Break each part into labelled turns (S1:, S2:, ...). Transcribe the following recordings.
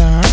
S1: Pulsar.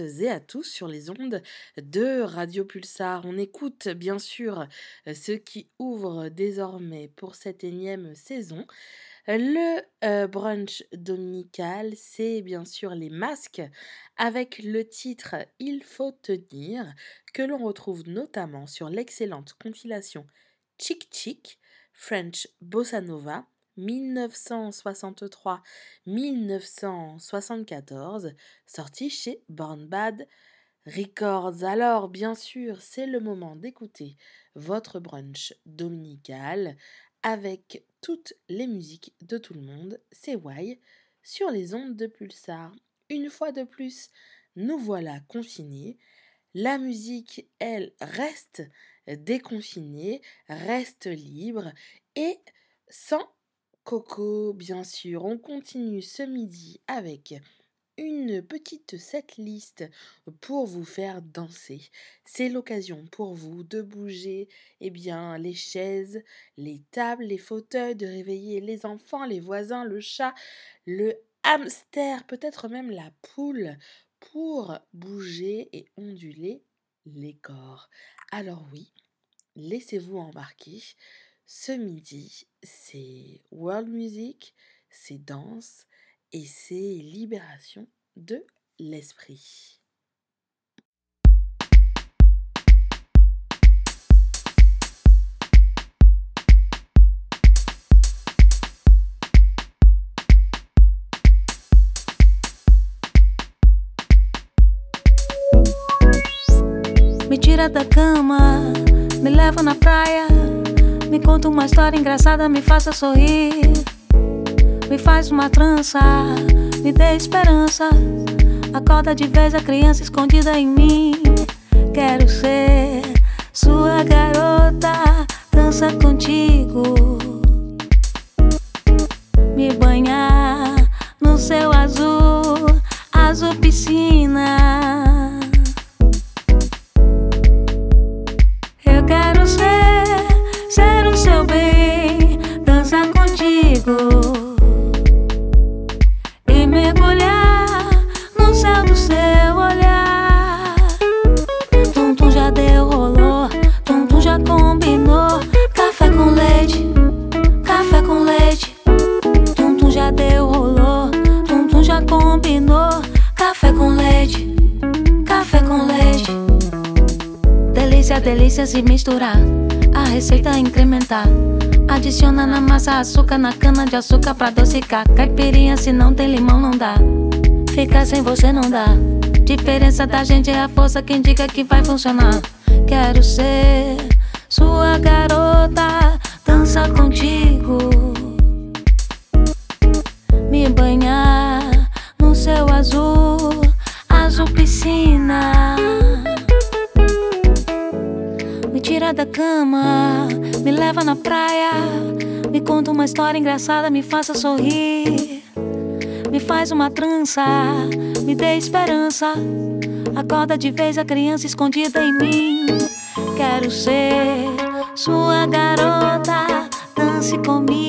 S2: Et à
S3: tous sur les ondes de Radio Pulsar. On écoute bien sûr euh, ce qui ouvre désormais pour cette énième saison. Le euh, brunch dominical, c'est bien sûr les masques avec le titre Il faut tenir que l'on retrouve notamment sur l'excellente compilation Chick Chick French Bossa Nova 1963-1974, sorti chez Born Bad Records. Alors, bien sûr, c'est le moment d'écouter votre brunch dominical avec toutes les musiques de tout le monde. C'est Why sur les ondes de Pulsar. Une fois de plus, nous voilà confinés. La musique, elle, reste déconfinée, reste libre et sans Coco, bien sûr. On continue ce midi avec une petite setlist pour vous faire danser. C'est l'occasion pour vous de bouger eh bien les chaises, les tables, les fauteuils, de réveiller les enfants, les voisins, le chat, le hamster, peut-être même la poule pour bouger et onduler les corps. Alors oui, laissez-vous embarquer. Ce midi, c'est world music, c'est danse et c'est libération de l'esprit.
S1: Me tira cama, me Me conta uma história engraçada, me faça sorrir. Me faz uma trança, me dê esperança. Acorda de vez a criança escondida em mim. Quero ser sua garota, dança contigo. Me banhar no céu azul, azul piscina. Massa açúcar, na cana de açúcar pra adocicar. Caipirinha, se não tem limão, não dá. Ficar sem você não dá. Diferença da gente é a força que indica que vai funcionar. Quero ser sua garota, dança contigo. Engraçada, me faça sorrir. Me faz uma trança, me dê esperança. Acorda de vez a criança escondida em mim. Quero ser sua garota, dance comigo.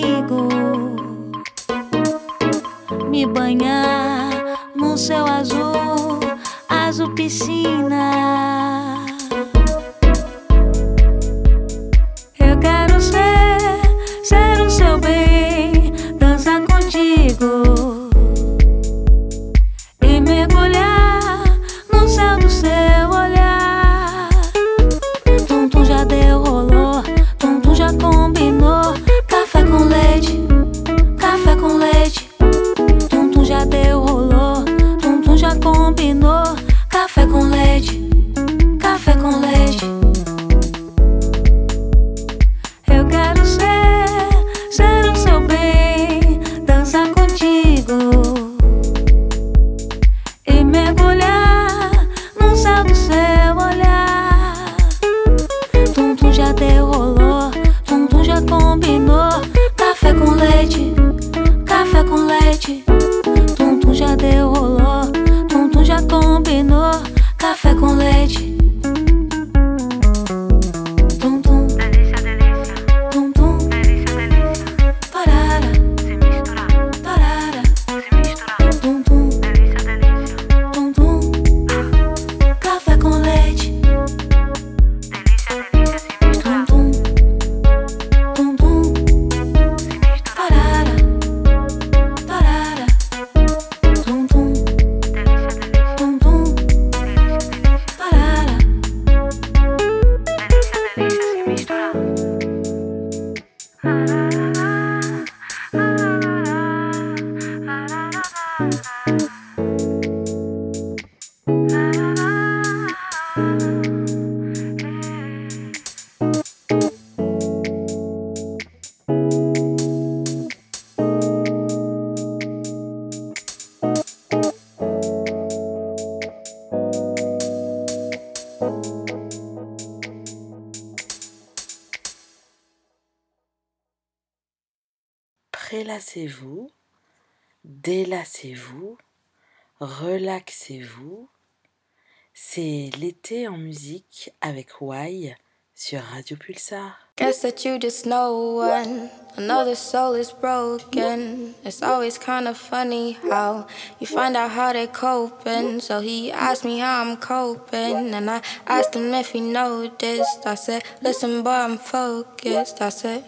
S3: C'est l'été en musique avec Y sur Radio Pulsar.
S4: Guess that you just know when another soul is broken. It's always kind of funny how you find out how they're coping. So he asked me how I'm coping, and I asked him if he noticed. I said, Listen, boy, I'm focused. I said,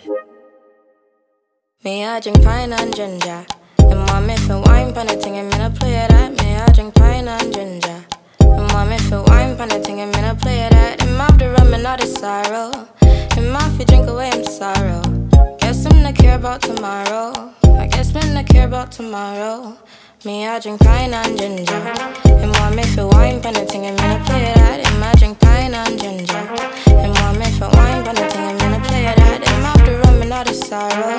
S4: Me, I drink pine and ginger. And mom, if you wine I'm play that. Me, I drink pine and ginger. Mom, if you wine pan a thing, I'm gonna play that. And mouth the rum and all the sorrow. And mouth you drink away I'm sorrow. Guess I'm not care about tomorrow. I guess men not care about tomorrow. Me, I drink pine and ginger. And want me for wine, pan thing, and me, I play that. And I drink pine and ginger. And want me for wine, pan thing, and me, I play that. And after rum and not a sorrow.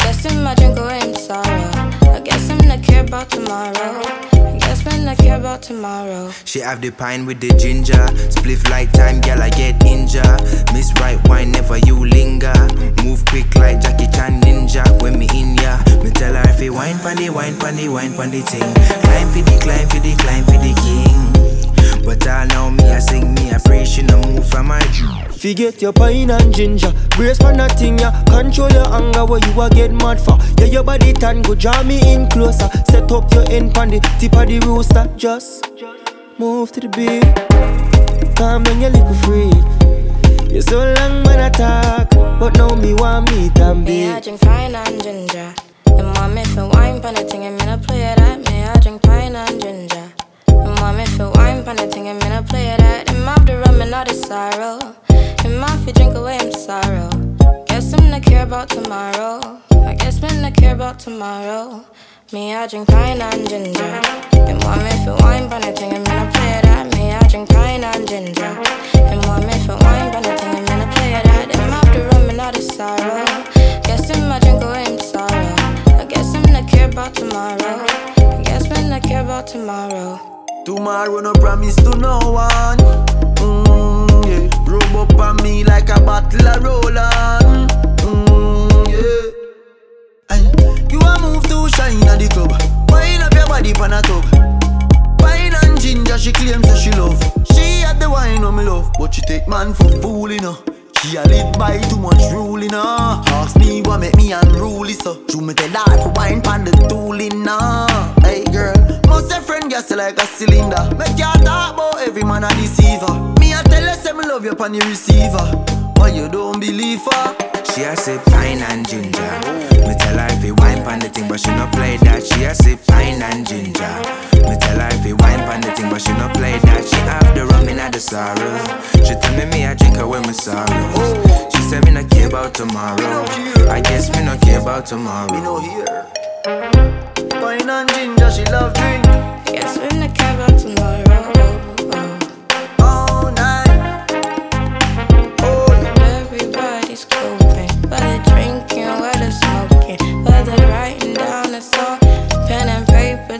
S4: Guess him, I drink away in sorrow. I guess him not care about tomorrow. Guess man not care about tomorrow.
S5: She have the pine with the ginger. Spliff like time, girl, I get injured. Miss right wine, never you linger. Move quick like Jackie Chan ninja. When me in ya, me tell her if you wine pandy, wine pandy, wine pandy ting. Climb for the, climb for the, climb for the king. But I know me, I sing me, I pray she no move from my dream.
S6: Forget your pine and ginger. Brace for nothing, yeah. Control your anger, what you a get mad for. Yeah, your body tan, go draw me in closer. Set up your end pan the tip of the rooster. Just move to the beat. Calm down, your little freak. You so long when I talk, but now me want me and
S4: Me, I
S6: be.
S4: drink pine and ginger. And want me for wine, pan thing, and me, I play that. Me, I drink pine and ginger. And want me for wine, pan thing, and me, I play that. And off the rum and all the sorrow. And my fi drink away him sorrow. Guess I'm not care about tomorrow. I guess men not care about tomorrow. Me, I drink pine and ginger. And want me for wine, pan thing, and me, I play that. Me, I drink pine and ginger. And want me for wine, pan thing, and me, I play that. And off the rum and all the sorrow. Guess him, I drink away him sorrow. I guess him not care about tomorrow. I guess men not care about tomorrow.
S7: Tomorrow no promise to no one. Mm, yeah. Rub up on me like a bottle of roll on. Mm, yeah. Aye. You a move too shine at the club. Wind up your body pan a tub. Wine and ginger she claims that she love. She had the wine on me love, but she take man for fooling her. She a live by too much ruling her. Ask me what make me unruly so. You me tell her for wine pan the tooling her. Hey girl, must a friend gas like a cylinder. Make you talk about every man a deceiver. Me a tell her say me love you pan the receiver. But you don't believe her?
S5: She a sip pine and ginger. Me tell her if you wine pan the thing, but she no play that. She a sip pine and ginger. Me tell her if you wine pan the thing, but she no play that. She have the rum in the sorrow. She tell me me I drink her with my sorrow. She said me not care about tomorrow. I guess me not care about
S7: Me
S5: tomorrow.
S7: no here. Wine and ginger she love drink
S4: Guess we not care about tomorrow.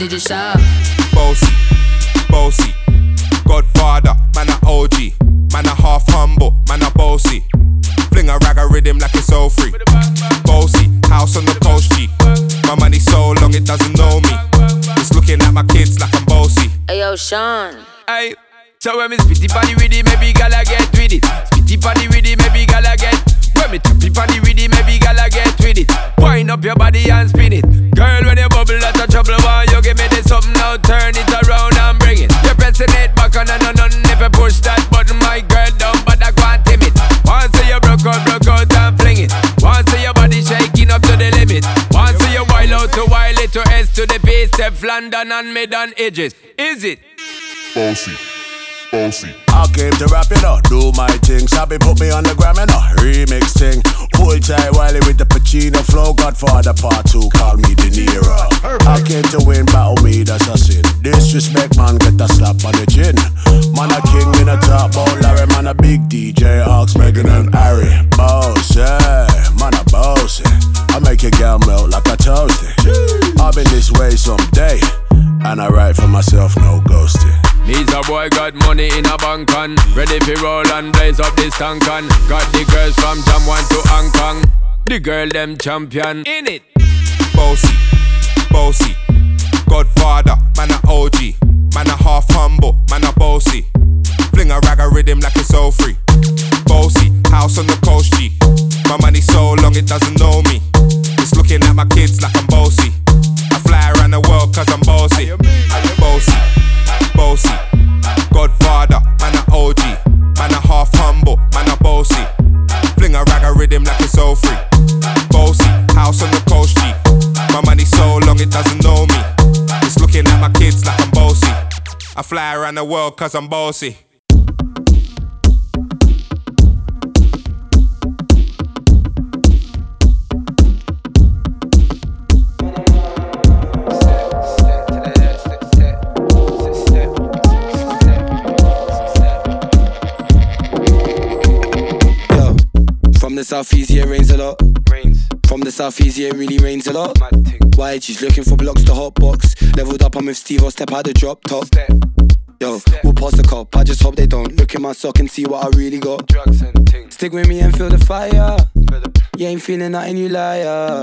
S8: did you shop?
S9: Bossy, bossy. Godfather, man a OG. Man a half humble, man a bossy. Fling a rag a rhythm like it's all free. Bossy, house on the coast G. My money so long it doesn't know me. It's looking at my kids like I'm bossy.
S8: Hey yo, Sean.
S10: Aye. So when me spitty body with it, maybe gala to the base, step London and mid on edges. Is it?
S9: Bossy, bossy.
S11: I came to rap it up, do my thing. Sabi put me on the gram and a remix thing. Hold tight Wiley with the Pacino flow. Godfather part two, call me De Niro. I came to win, battle me, that's a sin. Disrespect, man, get a slap on the chin. Man, a king in a top, bowl Larry, man, a big DJ, Ox, Megan and Harry. Boss, yeah, man, a boss. I make your girl melt like a toasty. I've been this way someday, and I write for myself, no ghosting.
S10: Needs a a boy got money in a bank on. Ready for roll and blaze up this tank on. Got the girls from Jam 1 to Hong Kong. The girl them champion in it.
S9: Bossy, bossy. Godfather, man a OG. Man a half humble, man a bossy. Around the world cause I'm bossy.
S6: Yo, from the southeast, yeah, it rains a lot. Rains. From the southeast, yeah, it really rains a lot. Why she's looking for blocks to hot box. Leveled up, I'm with Steve, I'll step out the drop top. Yo, we'll pass the cop. I just hope they don't look in my sock and see what I really got. Stick with me and feel the fire. You ain't feeling nothing, you liar.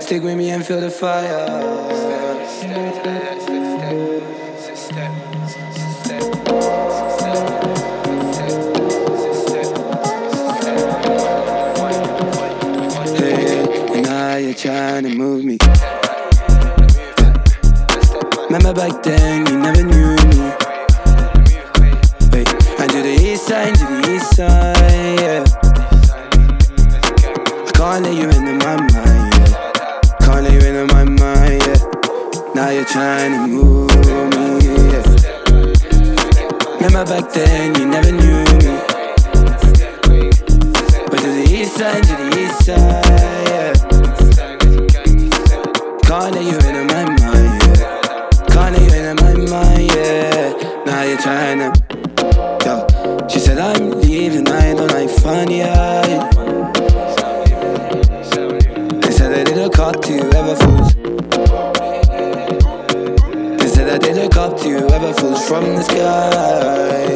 S6: Stick with me and feel the fire. Hey, and now you're trying to move me. Remember back then, you never knew me. Wait, and to the east side, to the east side, yeah. I can't let you into my mind, yeah. Can't let you into my mind, yeah. Now you're trying to move me, yeah. Remember back then, you never knew me. But to the east side, to the east side, yeah. Can't let you to, yo. She said I'm leaving, I don't like funny eyes. They said I did look up to you, ever fools. They said I did look up to you, ever fools from the sky.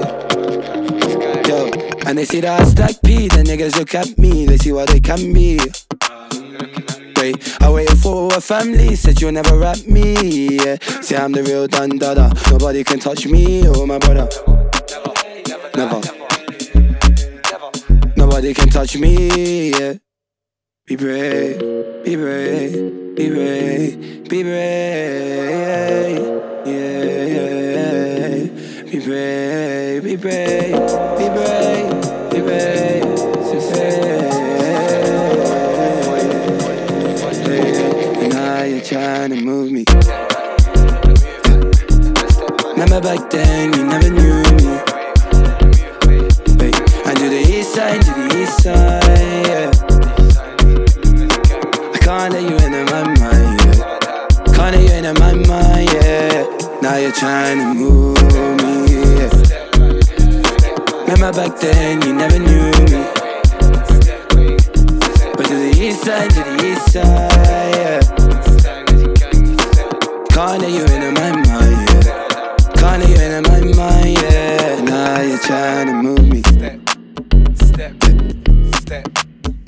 S6: Yo, and they see that I stack P, the niggas look at me, they see what they can be. I waited for a family, said you'll never rap me. Yeah. See, I'm the real Don Dada. Nobody can touch me, oh my brother. Never. Nobody can touch me, yeah. Be brave, be brave, be brave, be brave, yeah, yeah. Be brave, be brave, be brave, be brave, trying to move me. Remember back then, you never knew me. Wait, and to the east side, to the east side, yeah. I can't let you into my mind, yeah. Can't let you into my mind, yeah. Now you're trying to move me, yeah. Remember back then, you never knew me.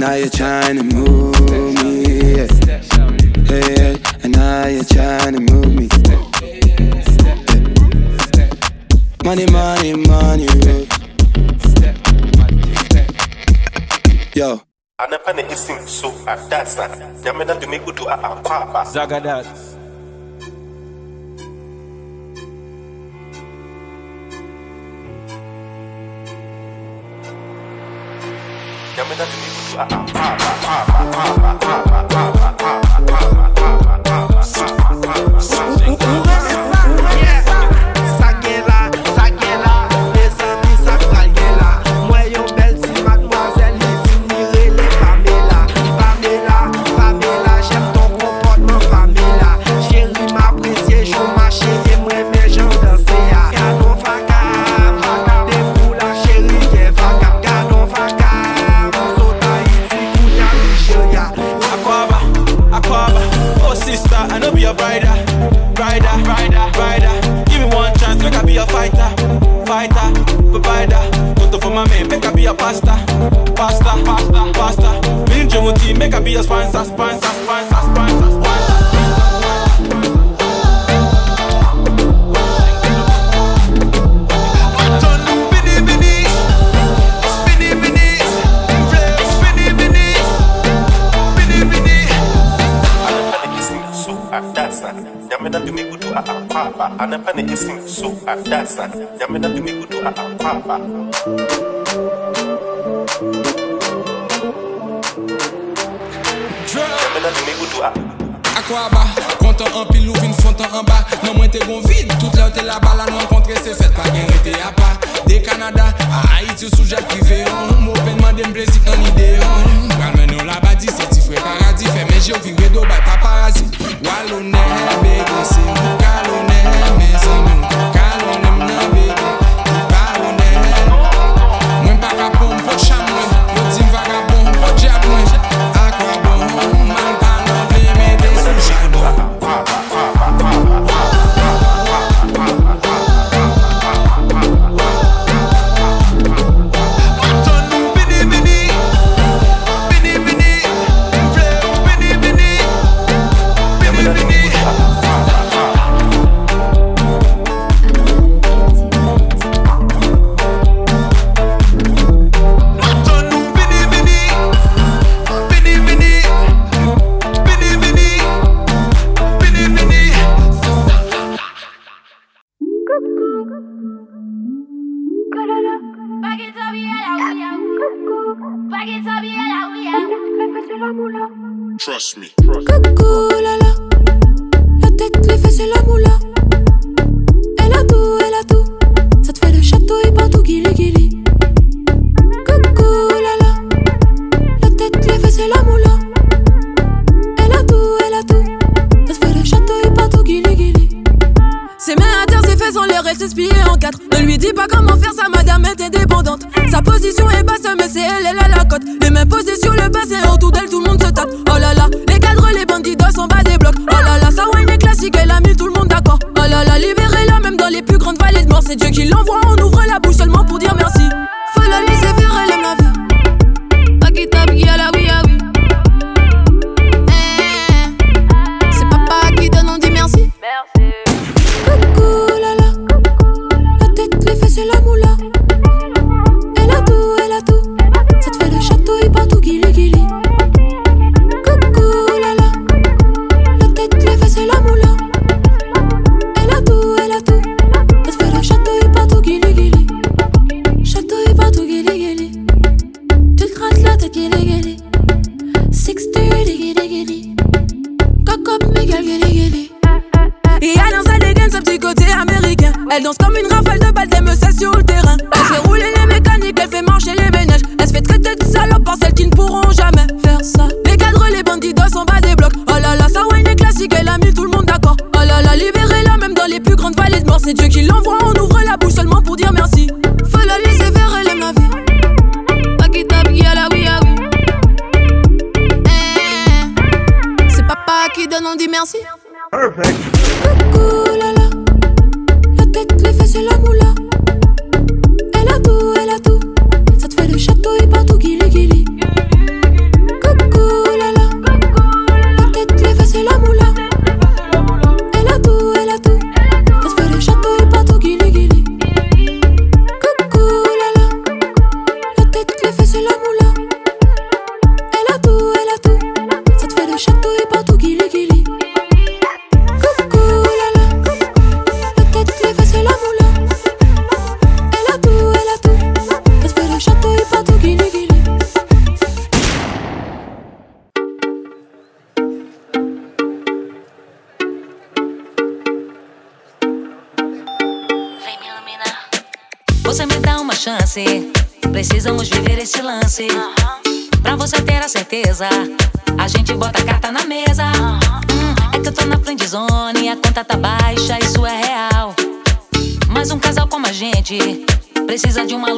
S6: Now you're trying to move me, yeah. Hey, hey, and now you're trying to move me. Money, money, money. Yo.
S12: anapa na ɛsim so adasa nyame na dome wodu a akɔ aba
S10: Zagadat.
S12: nyame na lá na mala. adasa yamena tumikutu aapapa Yamena
S13: Akwaba, kontan an ou vin fontan an ba. Nan mwen te gon vide, tout la ou te la ba La nan kontre se fet pa gen rete a pa. De Kanada, a Haiti ou
S14: soujak ki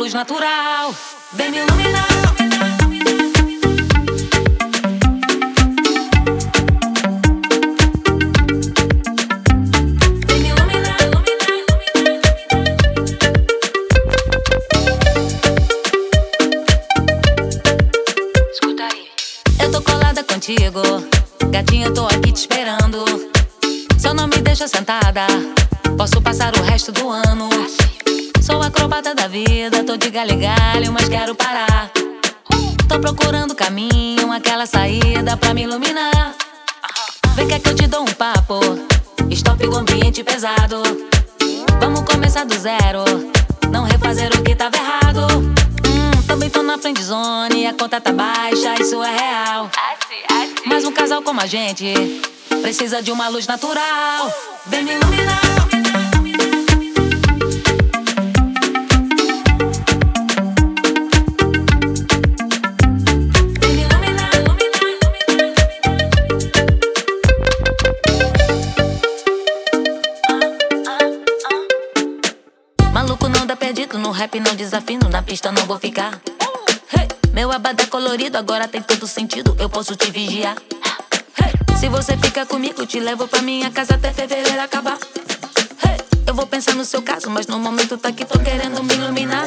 S14: luz natural. Vem me iluminar. contigo.
S1: Gatinho, eu tô aqui te esperando. Só não me deixa sentada. Posso passar o resto do ano Acrobata da vida, tô de galho galho, mas quero parar. Tô procurando caminho, aquela saída pra me iluminar. Vem cá que eu te dou um papo. Stop o ambiente pesado. Vamos começar do zero. Não refazer o que tava errado. Hum, também tô na friend zone, a conta tá baixa, isso é real. Mas um casal como a gente precisa de uma luz natural. Vem me iluminar. No rap, não desafino, na pista não vou ficar. Hey, meu abadá colorido agora tem todo sentido, eu posso te vigiar. Hey, se você fica comigo, te levo pra minha casa até fevereiro acabar. Hey, eu vou pensar no seu caso, mas no momento tá aqui, tô querendo me iluminar.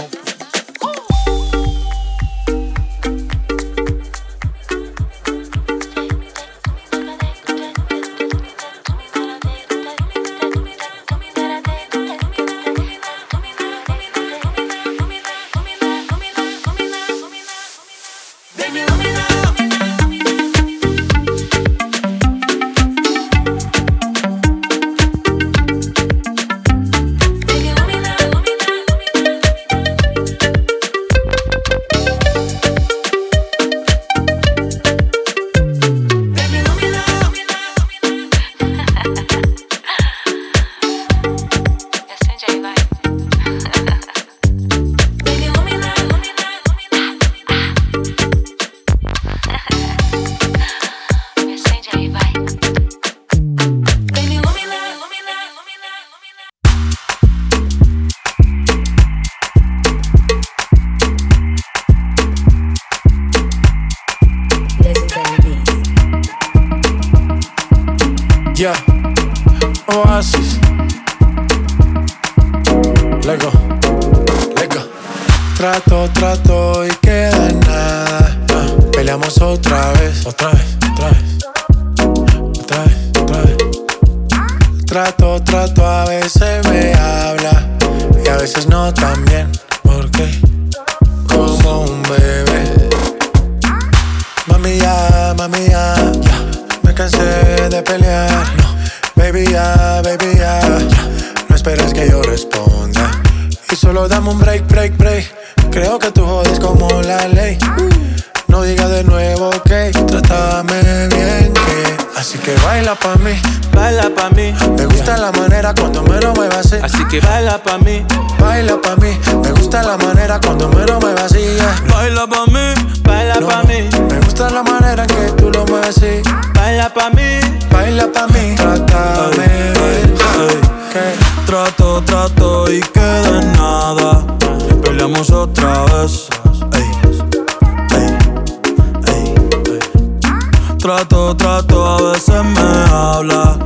S15: Trato, trato, a veces me habla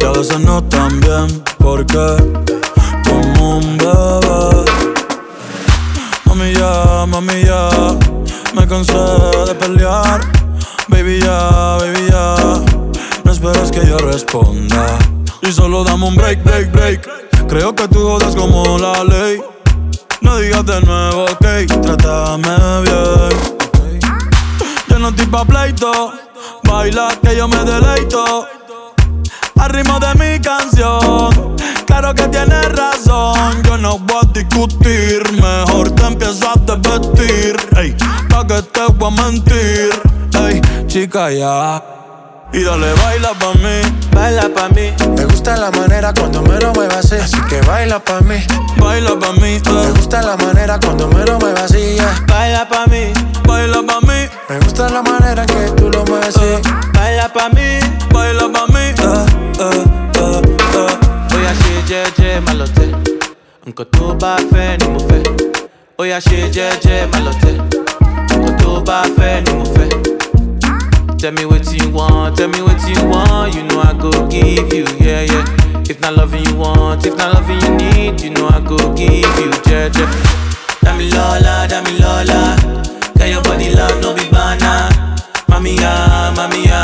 S15: y a veces no
S16: tan bien. Porque como un bebé. Mami ya, mami ya, me cansé de pelear. Baby ya, baby ya, no esperes que yo responda. Y solo dame un break, break, break. Creo que tú jodas como la ley. No digas de nuevo, ok, trátame bien. Yo no estoy pa' pleito, baila que yo me deleito. Al ritmo de mi canción, claro que tienes razón. Yo no voy a discutir, mejor te empiezas a vestir. Ey, pa' que te voy a mentir. Ey, chica, ya. Y dale, baila pa' mí,
S15: baila pa' mí. Me gusta la manera cuando me lo muevas así. Así que baila pa' mí,
S16: baila pa' mí.
S15: Me gusta la manera cuando me lo muevas así. yeah.
S16: Baila pa' mí, baila pa' mí.
S15: Me gusta la manera que tú lo mueves así.
S16: Baila pa' mí, baila pa' mí. Eh, eh, eh, eh.
S17: Oya ṣe jẹ́jẹ́ má lọ tẹ̀, nǹkan tó bá fẹ́ ni. Oya ṣe jẹ́jẹ́ má lọ tẹ̀, nǹkan tó bá fẹ́ ni mo fẹ́. Tell me what you want, tell me what you want, you know I go give you, yeah, yeah. If not loving you want, if not loving you need, you know I go give you, jẹ́jẹ́. Dami Lola, Dami Lola, get your body love, no be banana. Mami ya, mami ya,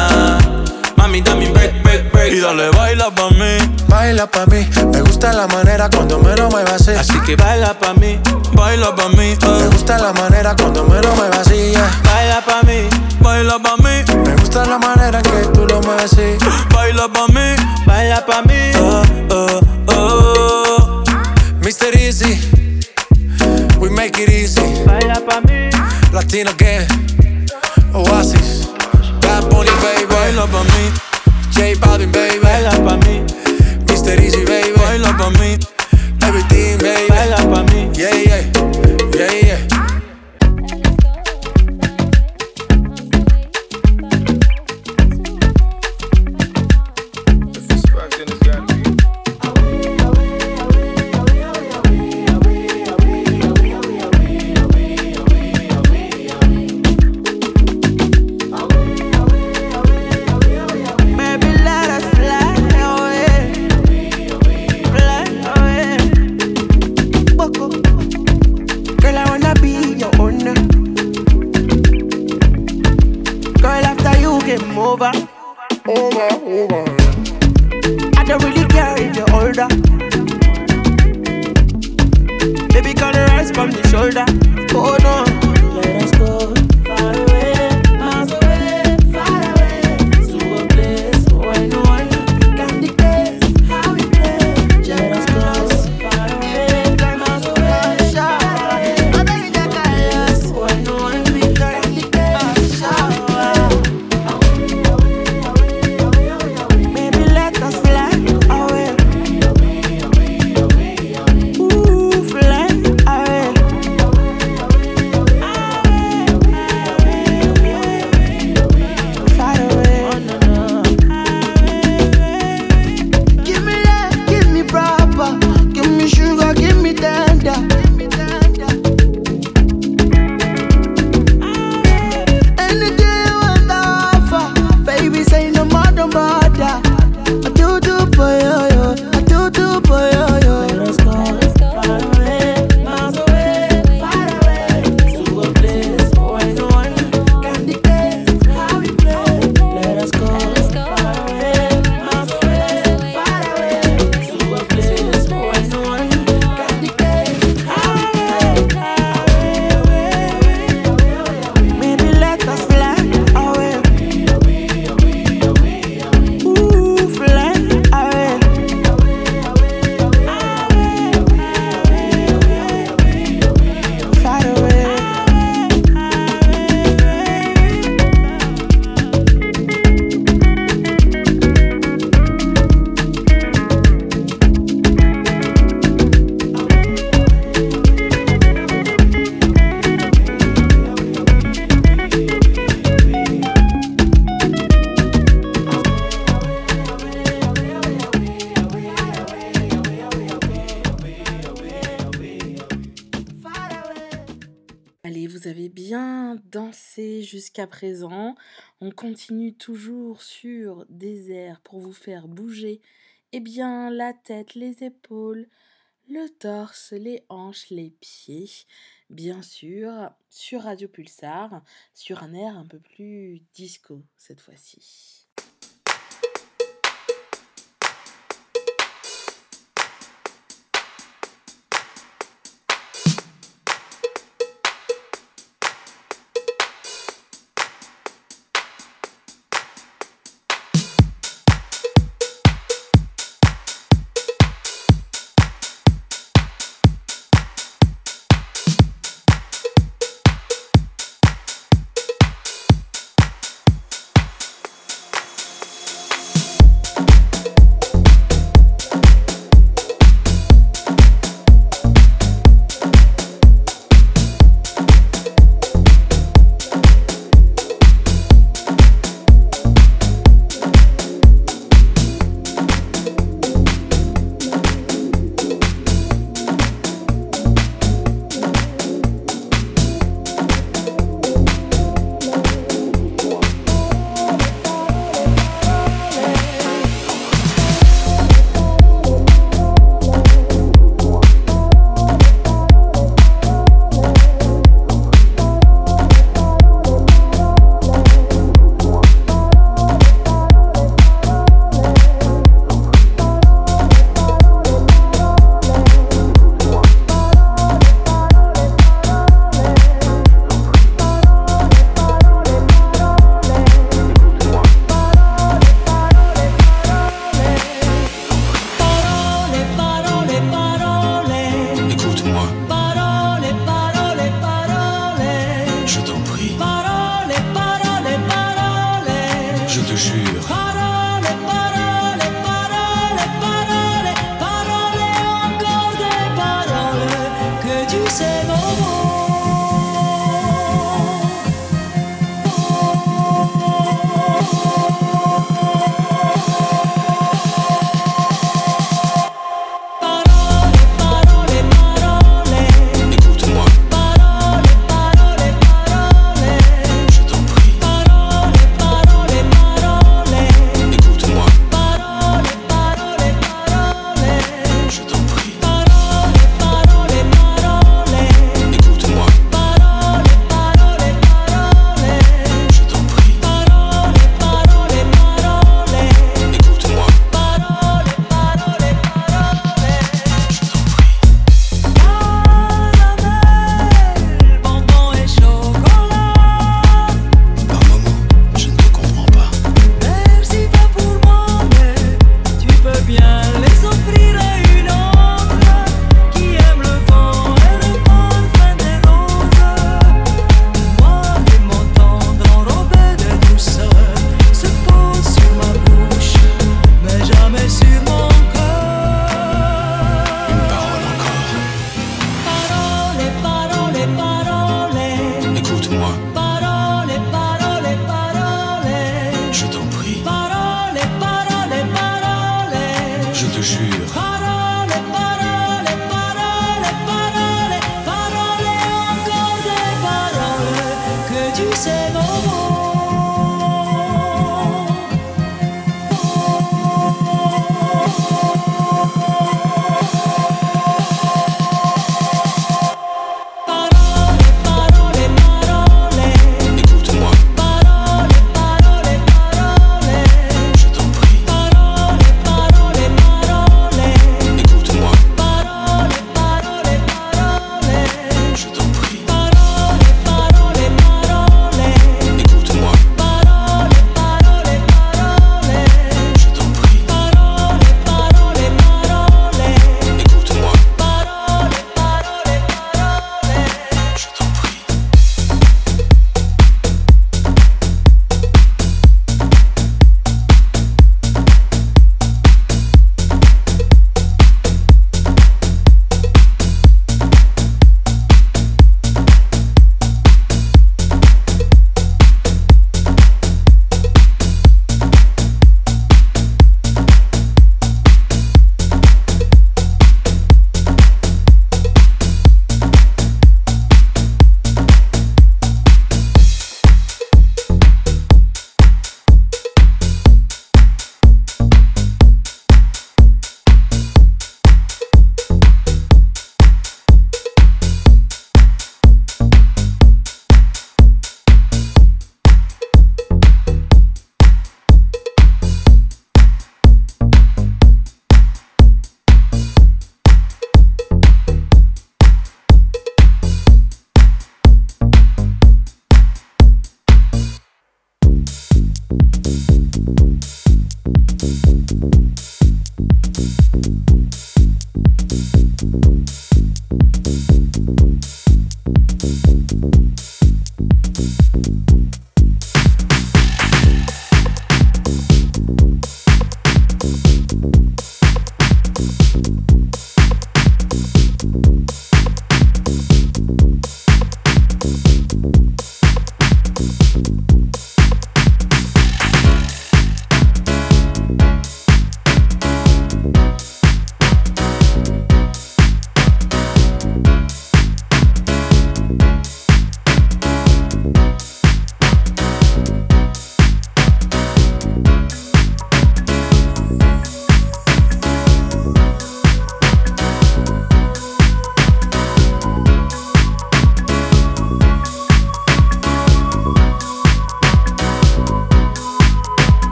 S18: Mami, dame break, break, Y dale, baila pa' mí.
S15: Baila pa' mí, me gusta la manera cuando me lo muevas así.
S18: Así que baila pa' mí, baila pa' mí.
S15: Me gusta la manera cuando me lo muevas así. yeah.
S18: Baila pa' mí, baila pa' mí.
S15: Me gusta la manera que tú lo mueves así.
S18: Baila pa' mí, baila pa' mí. Oh, oh, oh.
S15: Mr. Easy, we make it easy.
S18: Baila pa' mí.
S15: Latino gang, Oasis, Bad Bunny, baby.
S18: Baila pa' mí,
S15: J Balvin, baby.
S18: baila pa' mí.
S15: Mr. Easy, baby.
S18: Baila pa' mí,
S3: présent. On continue toujours sur des airs pour vous faire bouger. Eh bien, la tête, les épaules, le torse, les hanches, les pieds. Bien sûr, sur Radio Pulsar, sur un air un peu plus disco cette fois-ci.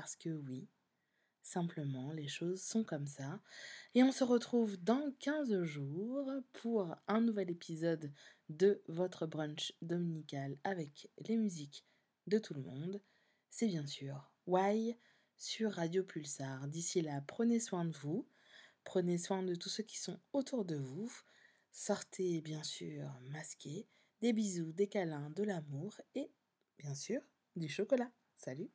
S3: parce que oui, simplement les choses sont comme ça. Et on se retrouve dans 15 jours pour un nouvel épisode de votre brunch dominical avec les musiques de tout le monde. C'est bien sûr Why sur Radio Pulsar. D'ici là, prenez soin de vous, prenez soin de tous ceux qui sont autour de vous. Sortez bien sûr masqués, des bisous, des câlins, de l'amour et bien sûr du chocolat. Salut